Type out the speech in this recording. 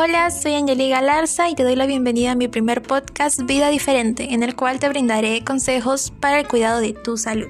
Hola, soy Angelica Larza y te doy la bienvenida a mi primer podcast Vida Diferente, en el cual te brindaré consejos para el cuidado de tu salud.